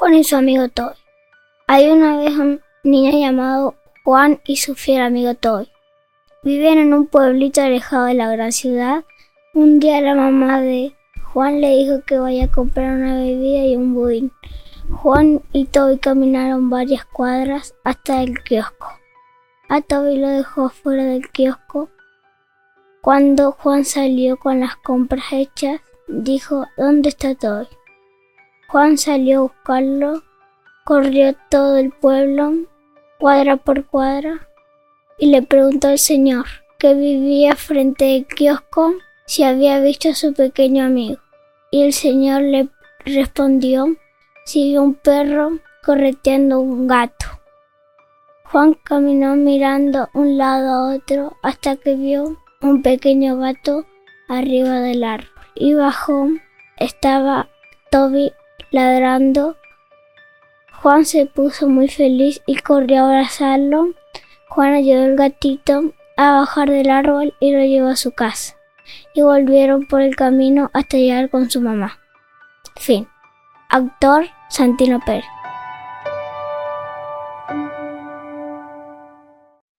Juan y su amigo Toy. Hay una vez un niño llamado Juan y su fiel amigo Toy. Vivían en un pueblito alejado de la gran ciudad. Un día la mamá de Juan le dijo que vaya a comprar una bebida y un budín. Juan y Toby caminaron varias cuadras hasta el kiosco. A Toby lo dejó fuera del kiosco. Cuando Juan salió con las compras hechas, dijo, ¿dónde está Toby? Juan salió a buscarlo, corrió todo el pueblo, cuadra por cuadra, y le preguntó al señor, que vivía frente al kiosco, si había visto a su pequeño amigo. Y el señor le respondió si un perro correteando un gato. Juan caminó mirando un lado a otro hasta que vio un pequeño gato arriba del árbol. Y bajó estaba Toby ladrando. Juan se puso muy feliz y corrió a abrazarlo. Juan ayudó al gatito a bajar del árbol y lo llevó a su casa. Y volvieron por el camino hasta llegar con su mamá. Fin. Autor Santino Pérez.